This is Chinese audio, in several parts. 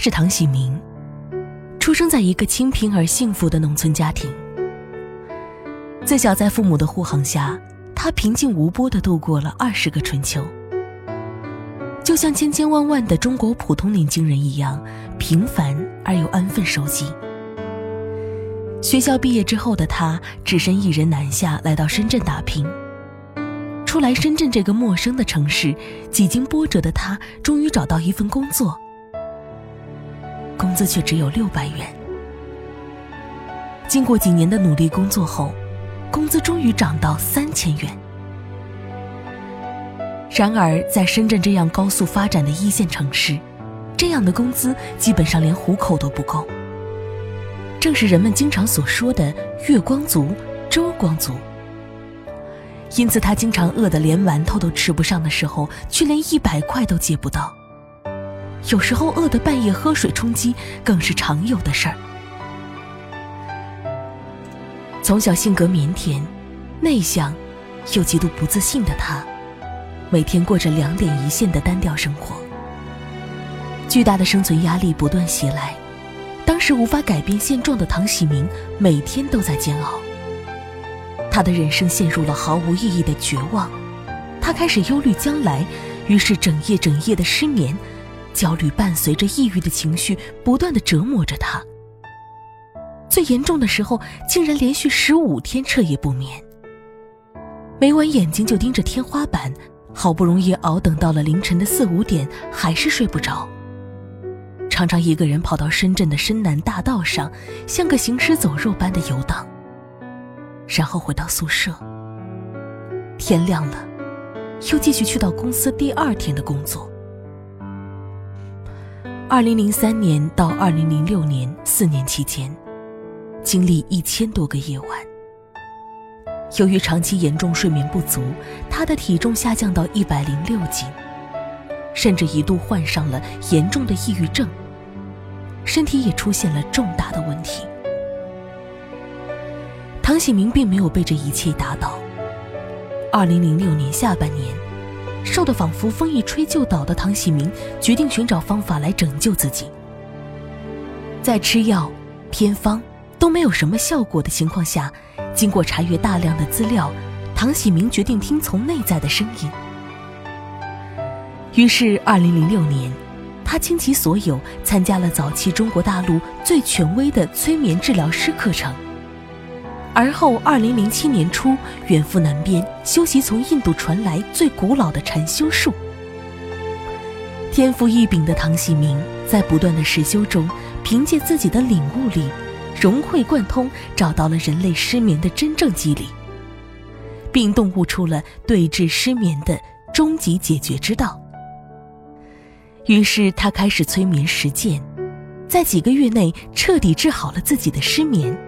是唐喜明，出生在一个清贫而幸福的农村家庭。自小在父母的护航下，他平静无波地度过了二十个春秋，就像千千万万的中国普通年轻人一样，平凡而又安分守己。学校毕业之后的他，只身一人南下来到深圳打拼。初来深圳这个陌生的城市，几经波折的他，终于找到一份工作，工资却只有六百元。经过几年的努力工作后，工资终于涨到三千元。然而，在深圳这样高速发展的一线城市，这样的工资基本上连糊口都不够。正是人们经常所说的“月光族”“周光族”，因此他经常饿得连馒头都吃不上的时候，却连一百块都借不到。有时候饿得半夜喝水充饥，更是常有的事儿。从小性格腼腆、内向，又极度不自信的他，每天过着两点一线的单调生活。巨大的生存压力不断袭来。当时无法改变现状的唐喜明，每天都在煎熬。他的人生陷入了毫无意义的绝望，他开始忧虑将来，于是整夜整夜的失眠，焦虑伴随着抑郁的情绪不断的折磨着他。最严重的时候，竟然连续十五天彻夜不眠，每晚眼睛就盯着天花板，好不容易熬等到了凌晨的四五点，还是睡不着。常常一个人跑到深圳的深南大道上，像个行尸走肉般的游荡。然后回到宿舍，天亮了，又继续去到公司第二天的工作。二零零三年到二零零六年四年期间，经历一千多个夜晚。由于长期严重睡眠不足，他的体重下降到一百零六斤，甚至一度患上了严重的抑郁症。身体也出现了重大的问题。唐喜明并没有被这一切打倒。二零零六年下半年，瘦得仿佛风一吹就倒的唐喜明决定寻找方法来拯救自己。在吃药、偏方都没有什么效果的情况下，经过查阅大量的资料，唐喜明决定听从内在的声音。于是，二零零六年。他倾其所有参加了早期中国大陆最权威的催眠治疗师课程，而后2007年初远赴南边修习从印度传来最古老的禅修术。天赋异禀的唐喜明在不断的实修中，凭借自己的领悟力，融会贯通，找到了人类失眠的真正机理，并洞悟出了对治失眠的终极解决之道。于是他开始催眠实践，在几个月内彻底治好了自己的失眠，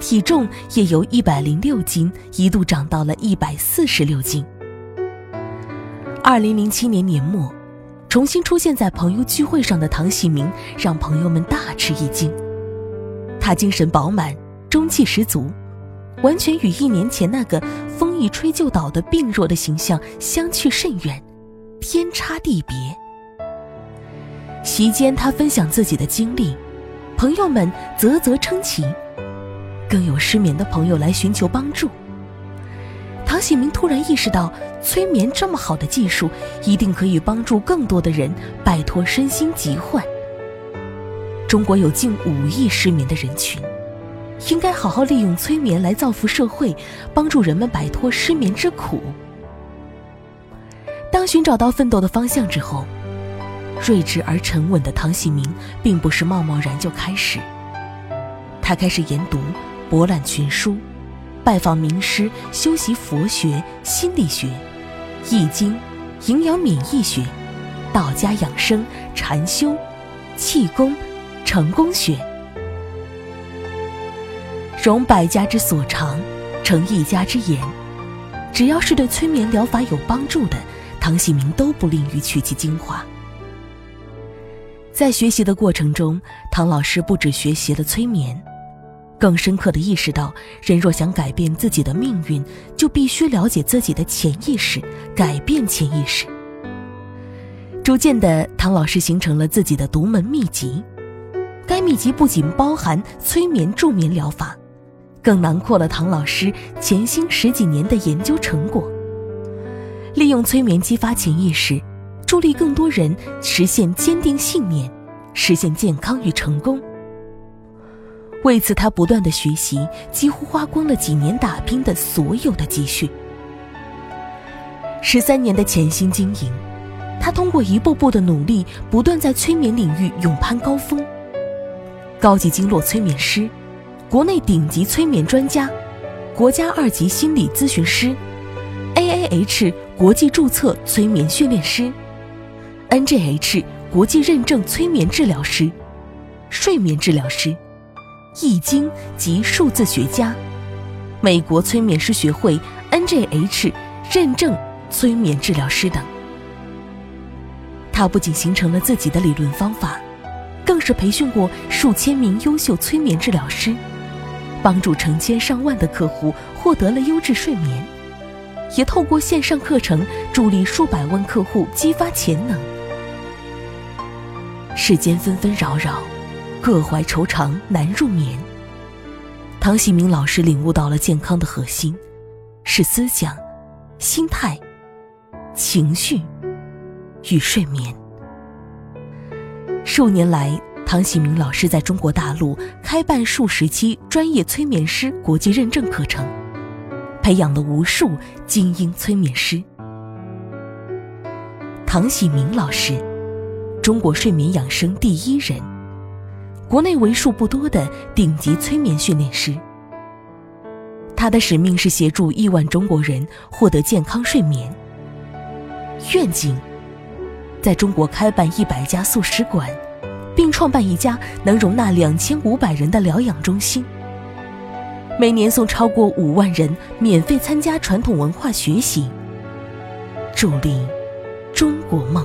体重也由一百零六斤一度涨到了一百四十六斤。二零零七年年末，重新出现在朋友聚会上的唐喜明让朋友们大吃一惊，他精神饱满，中气十足，完全与一年前那个风一吹就倒的病弱的形象相去甚远，天差地别。席间，他分享自己的经历，朋友们啧啧称奇，更有失眠的朋友来寻求帮助。唐喜明突然意识到，催眠这么好的技术，一定可以帮助更多的人摆脱身心疾患。中国有近五亿失眠的人群，应该好好利用催眠来造福社会，帮助人们摆脱失眠之苦。当寻找到奋斗的方向之后。睿智而沉稳的唐喜明，并不是贸贸然就开始。他开始研读、博览群书，拜访名师，修习佛学、心理学、易经、营养免疫学、道家养生、禅修、气功、成功学，融百家之所长，成一家之言。只要是对催眠疗法有帮助的，唐喜明都不吝于取其精华。在学习的过程中，唐老师不止学习了催眠，更深刻的意识到，人若想改变自己的命运，就必须了解自己的潜意识，改变潜意识。逐渐的，唐老师形成了自己的独门秘籍。该秘籍不仅包含催眠助眠疗法，更囊括了唐老师潜心十几年的研究成果。利用催眠激发潜意识，助力更多人实现坚定信念，实现健康与成功。为此，他不断的学习，几乎花光了几年打拼的所有的积蓄。十三年的潜心经营，他通过一步步的努力，不断在催眠领域勇攀高峰。高级经络催眠师，国内顶级催眠专家，国家二级心理咨询师，AAH 国际注册催眠训练师，NGH 国际认证催眠治疗师，睡眠治疗师，易经及数字学家，美国催眠师学会 NGH 认证催眠治疗师等。他不仅形成了自己的理论方法。更是培训过数千名优秀催眠治疗师，帮助成千上万的客户获得了优质睡眠，也透过线上课程助力数百万客户激发潜能。世间纷纷扰扰，各怀愁肠难入眠。唐喜明老师领悟到了健康的核心，是思想、心态、情绪与睡眠。数年来，唐喜明老师在中国大陆开办数十期专业催眠师国际认证课程，培养了无数精英催眠师。唐喜明老师，中国睡眠养生第一人，国内为数不多的顶级催眠训练师。他的使命是协助亿万中国人获得健康睡眠。愿景。在中国开办一百家素食馆，并创办一家能容纳两千五百人的疗养中心。每年送超过五万人免费参加传统文化学习，助力中国梦。